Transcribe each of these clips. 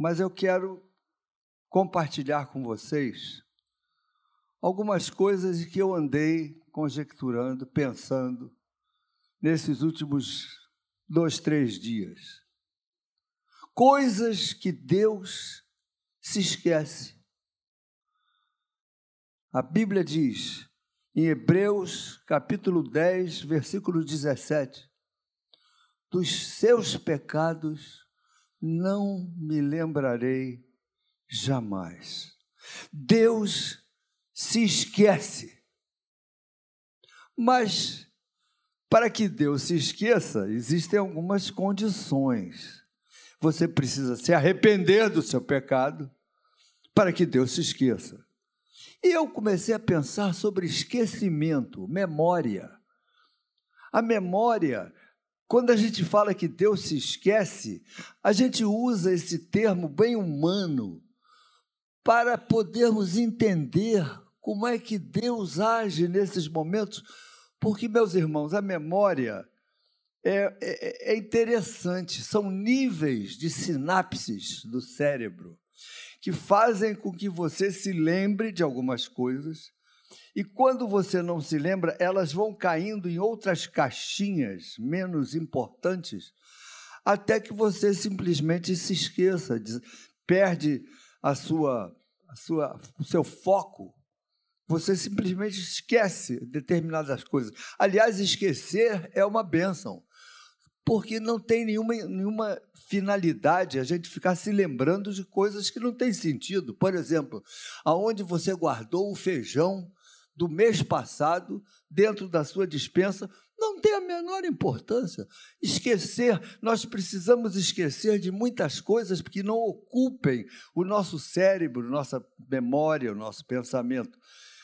mas eu quero compartilhar com vocês algumas coisas que eu andei conjecturando, pensando nesses últimos dois, três dias. Coisas que Deus se esquece. A Bíblia diz, em Hebreus capítulo 10, versículo 17: Dos seus pecados não me lembrarei jamais. Deus se esquece. Mas para que Deus se esqueça, existem algumas condições. Você precisa se arrepender do seu pecado para que Deus se esqueça. E eu comecei a pensar sobre esquecimento, memória. A memória, quando a gente fala que Deus se esquece, a gente usa esse termo bem humano para podermos entender como é que Deus age nesses momentos, porque, meus irmãos, a memória é, é, é interessante, são níveis de sinapses do cérebro que fazem com que você se lembre de algumas coisas. E quando você não se lembra, elas vão caindo em outras caixinhas menos importantes, até que você simplesmente se esqueça, perde a sua, a sua, o seu foco. Você simplesmente esquece determinadas coisas. Aliás, esquecer é uma bênção porque não tem nenhuma, nenhuma finalidade a gente ficar se lembrando de coisas que não têm sentido. Por exemplo, aonde você guardou o feijão do mês passado dentro da sua dispensa, não tem a menor importância. Esquecer, nós precisamos esquecer de muitas coisas que não ocupem o nosso cérebro, nossa memória, o nosso pensamento.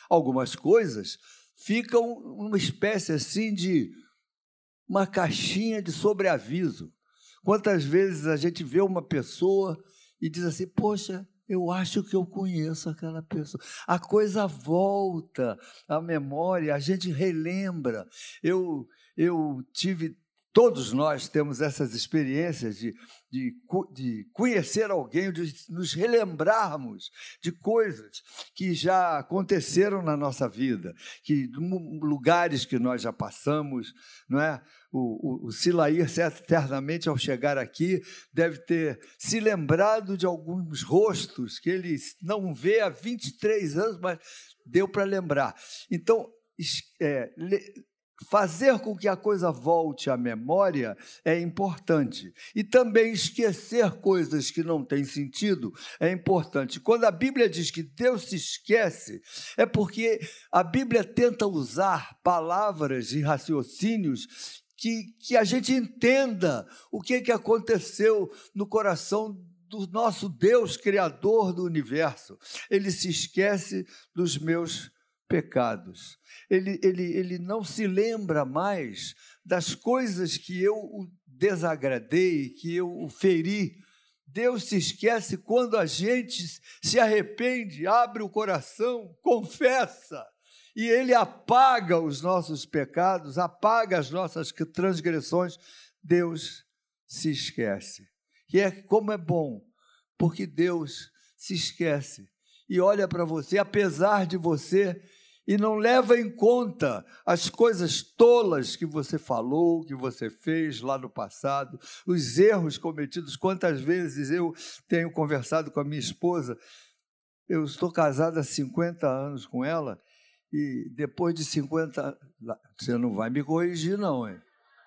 Algumas coisas ficam uma espécie assim de uma caixinha de sobreaviso. Quantas vezes a gente vê uma pessoa e diz assim: Poxa, eu acho que eu conheço aquela pessoa. A coisa volta à memória, a gente relembra. Eu, eu tive Todos nós temos essas experiências de, de, de, conhecer alguém, de nos relembrarmos de coisas que já aconteceram na nossa vida, que lugares que nós já passamos, não é? O, o, o Silair, certamente, ao chegar aqui, deve ter se lembrado de alguns rostos que ele não vê há 23 anos, mas deu para lembrar. Então, é, fazer com que a coisa volte à memória é importante. E também esquecer coisas que não têm sentido é importante. Quando a Bíblia diz que Deus se esquece, é porque a Bíblia tenta usar palavras e raciocínios que, que a gente entenda o que, que aconteceu no coração do nosso Deus, Criador do universo. Ele se esquece dos meus pecados. Ele, ele, ele não se lembra mais das coisas que eu o desagradei, que eu o feri. Deus se esquece quando a gente se arrepende, abre o coração, confessa, e Ele apaga os nossos pecados, apaga as nossas transgressões. Deus se esquece. E é como é bom, porque Deus se esquece e olha para você, apesar de você e não leva em conta as coisas tolas que você falou, que você fez lá no passado, os erros cometidos. Quantas vezes eu tenho conversado com a minha esposa, eu estou casado há 50 anos com ela, e depois de 50. Você não vai me corrigir, não, hein?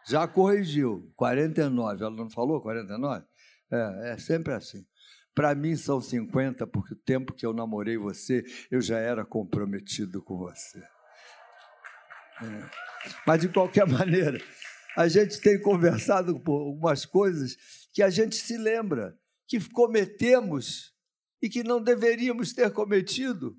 Já corrigiu, 49. Ela não falou 49? É, é sempre assim. Para mim são 50, porque o tempo que eu namorei você, eu já era comprometido com você. É. Mas, de qualquer maneira, a gente tem conversado por algumas coisas que a gente se lembra que cometemos e que não deveríamos ter cometido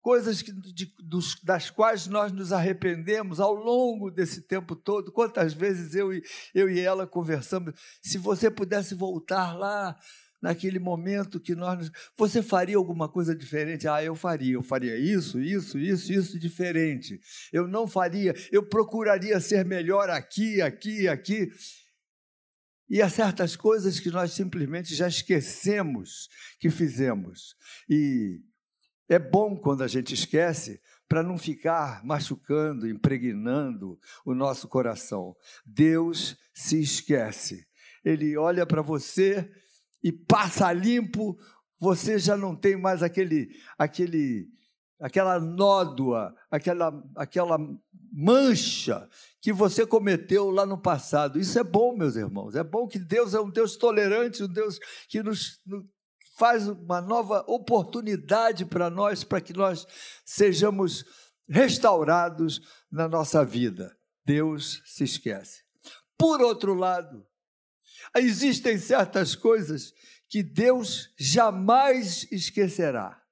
coisas que, de, dos, das quais nós nos arrependemos ao longo desse tempo todo. Quantas vezes eu e, eu e ela conversamos, se você pudesse voltar lá naquele momento que nós. Você faria alguma coisa diferente? Ah, eu faria. Eu faria isso, isso, isso, isso diferente. Eu não faria. Eu procuraria ser melhor aqui, aqui, aqui. E há certas coisas que nós simplesmente já esquecemos que fizemos. E é bom quando a gente esquece, para não ficar machucando, impregnando o nosso coração. Deus se esquece. Ele olha para você e passa limpo, você já não tem mais aquele aquele aquela nódoa, aquela, aquela mancha que você cometeu lá no passado. Isso é bom, meus irmãos. É bom que Deus é um Deus tolerante, um Deus que nos, faz uma nova oportunidade para nós, para que nós sejamos restaurados na nossa vida. Deus se esquece. Por outro lado, existem certas coisas que Deus jamais esquecerá.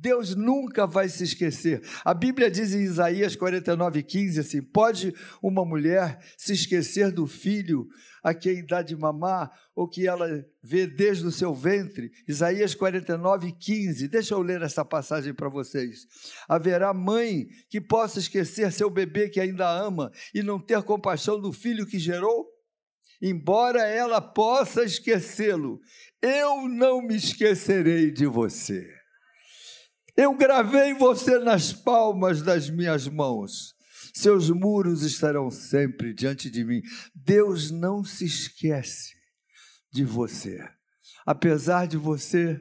Deus nunca vai se esquecer. A Bíblia diz em Isaías 49, 15 assim: pode uma mulher se esquecer do filho a quem dá de mamar, ou que ela vê desde o seu ventre? Isaías 49, 15. Deixa eu ler essa passagem para vocês. Haverá mãe que possa esquecer seu bebê que ainda ama e não ter compaixão do filho que gerou? Embora ela possa esquecê-lo, eu não me esquecerei de você. Eu gravei você nas palmas das minhas mãos. Seus muros estarão sempre diante de mim. Deus não se esquece de você. Apesar de você,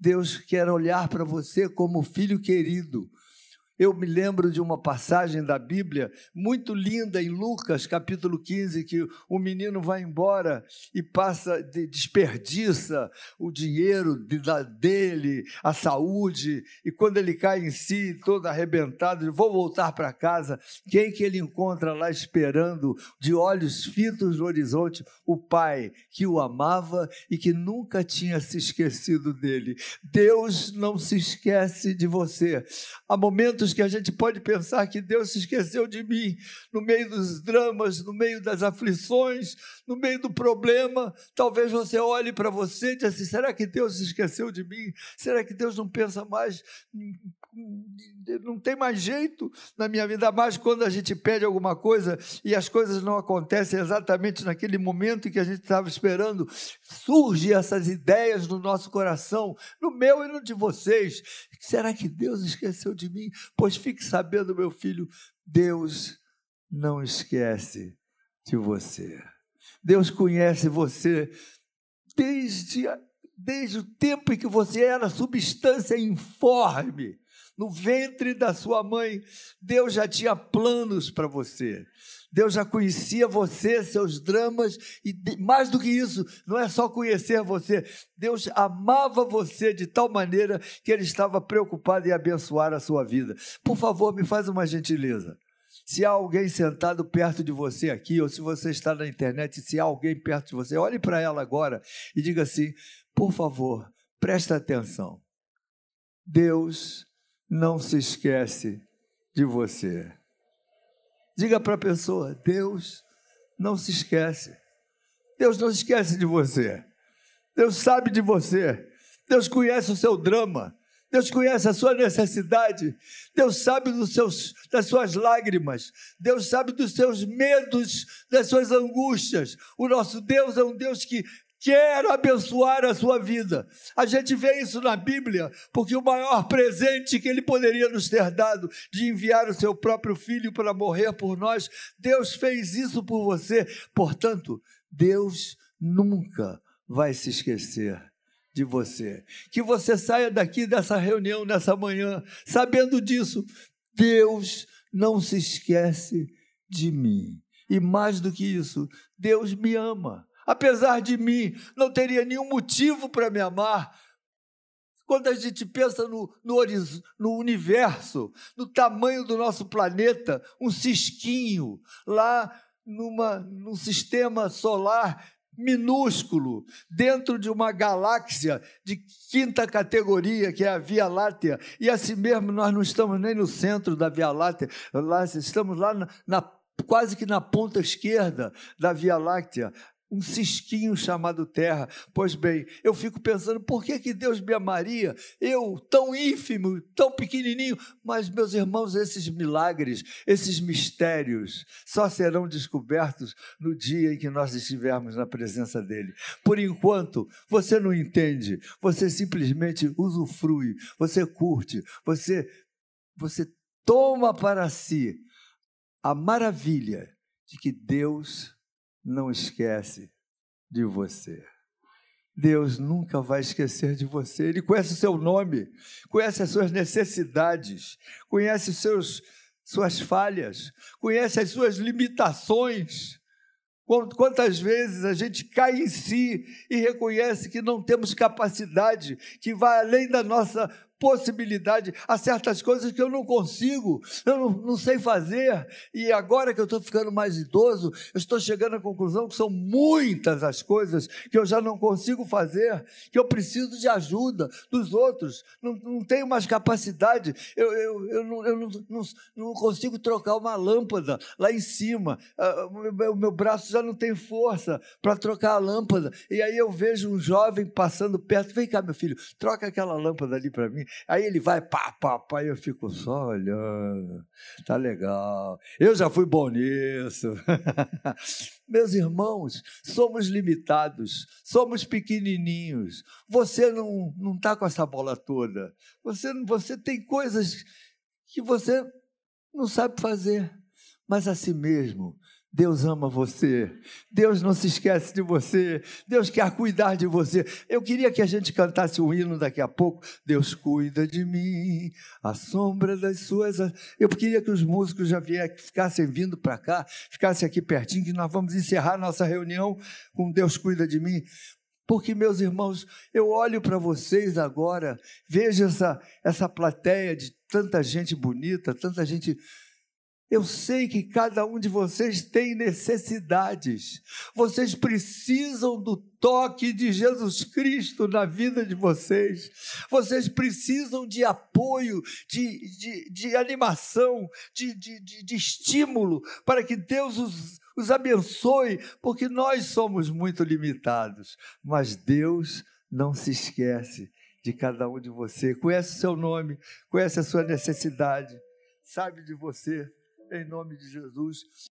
Deus quer olhar para você como filho querido, eu me lembro de uma passagem da Bíblia muito linda em Lucas, capítulo 15, que o menino vai embora e passa, desperdiça o dinheiro dele, a saúde, e quando ele cai em si, todo arrebentado, ele vou voltar para casa. Quem que ele encontra lá esperando, de olhos fitos no horizonte? O pai que o amava e que nunca tinha se esquecido dele. Deus não se esquece de você. Há momentos momentos que a gente pode pensar que Deus se esqueceu de mim, no meio dos dramas, no meio das aflições, no meio do problema. Talvez você olhe para você e diga assim: será que Deus se esqueceu de mim? Será que Deus não pensa mais? Não tem mais jeito na minha vida, mais quando a gente pede alguma coisa e as coisas não acontecem exatamente naquele momento que a gente estava esperando, surgem essas ideias no nosso coração, no meu e no de vocês. Será que Deus esqueceu de mim? Pois fique sabendo, meu filho, Deus não esquece de você. Deus conhece você desde, desde o tempo em que você era substância informe. No ventre da sua mãe, Deus já tinha planos para você. Deus já conhecia você, seus dramas, e mais do que isso, não é só conhecer você, Deus amava você de tal maneira que Ele estava preocupado em abençoar a sua vida. Por favor, me faz uma gentileza. Se há alguém sentado perto de você aqui, ou se você está na internet, se há alguém perto de você, olhe para ela agora e diga assim: por favor, presta atenção. Deus não se esquece de você. Diga para a pessoa: Deus não se esquece. Deus não se esquece de você. Deus sabe de você. Deus conhece o seu drama. Deus conhece a sua necessidade. Deus sabe dos seus, das suas lágrimas. Deus sabe dos seus medos, das suas angústias. O nosso Deus é um Deus que quer abençoar a sua vida. A gente vê isso na Bíblia, porque o maior presente que ele poderia nos ter dado, de enviar o seu próprio filho para morrer por nós, Deus fez isso por você. Portanto, Deus nunca vai se esquecer de você. Que você saia daqui dessa reunião nessa manhã, sabendo disso. Deus não se esquece de mim. E mais do que isso, Deus me ama apesar de mim, não teria nenhum motivo para me amar. Quando a gente pensa no, no, no, universo, no tamanho do nosso planeta, um cisquinho lá numa, num sistema solar minúsculo, dentro de uma galáxia de quinta categoria, que é a Via Láctea, e assim mesmo nós não estamos nem no centro da Via Láctea, lá, estamos lá na, na quase que na ponta esquerda da Via Láctea um cisquinho chamado terra. Pois bem, eu fico pensando, por que, que Deus me amaria? Eu, tão ínfimo, tão pequenininho. Mas, meus irmãos, esses milagres, esses mistérios, só serão descobertos no dia em que nós estivermos na presença dEle. Por enquanto, você não entende, você simplesmente usufrui, você curte, você, você toma para si a maravilha de que Deus não esquece de você. Deus nunca vai esquecer de você. Ele conhece o seu nome, conhece as suas necessidades, conhece seus suas falhas, conhece as suas limitações. Quantas vezes a gente cai em si e reconhece que não temos capacidade, que vai além da nossa possibilidade a certas coisas que eu não consigo, eu não, não sei fazer. E agora que eu estou ficando mais idoso, eu estou chegando à conclusão que são muitas as coisas que eu já não consigo fazer, que eu preciso de ajuda dos outros, não, não tenho mais capacidade, eu, eu, eu, não, eu não, não, não consigo trocar uma lâmpada lá em cima, ah, o meu, meu braço já não tem força para trocar a lâmpada. E aí eu vejo um jovem passando perto, vem cá, meu filho, troca aquela lâmpada ali para mim. Aí ele vai, pá, pá, pá, e eu fico só olhando. Tá legal. Eu já fui bom nisso. Meus irmãos, somos limitados, somos pequenininhos. Você não não está com essa bola toda. Você você tem coisas que você não sabe fazer, mas a si mesmo Deus ama você, Deus não se esquece de você, Deus quer cuidar de você. Eu queria que a gente cantasse o hino daqui a pouco. Deus cuida de mim, a sombra das suas. Eu queria que os músicos já ficassem vindo para cá, ficassem aqui pertinho, que nós vamos encerrar nossa reunião com Deus cuida de mim. Porque, meus irmãos, eu olho para vocês agora, vejo essa, essa plateia de tanta gente bonita, tanta gente eu sei que cada um de vocês tem necessidades. Vocês precisam do toque de Jesus Cristo na vida de vocês. Vocês precisam de apoio, de, de, de animação, de, de, de, de estímulo para que Deus os, os abençoe, porque nós somos muito limitados. Mas Deus não se esquece de cada um de vocês. Conhece o seu nome, conhece a sua necessidade, sabe de você em nome de Jesus.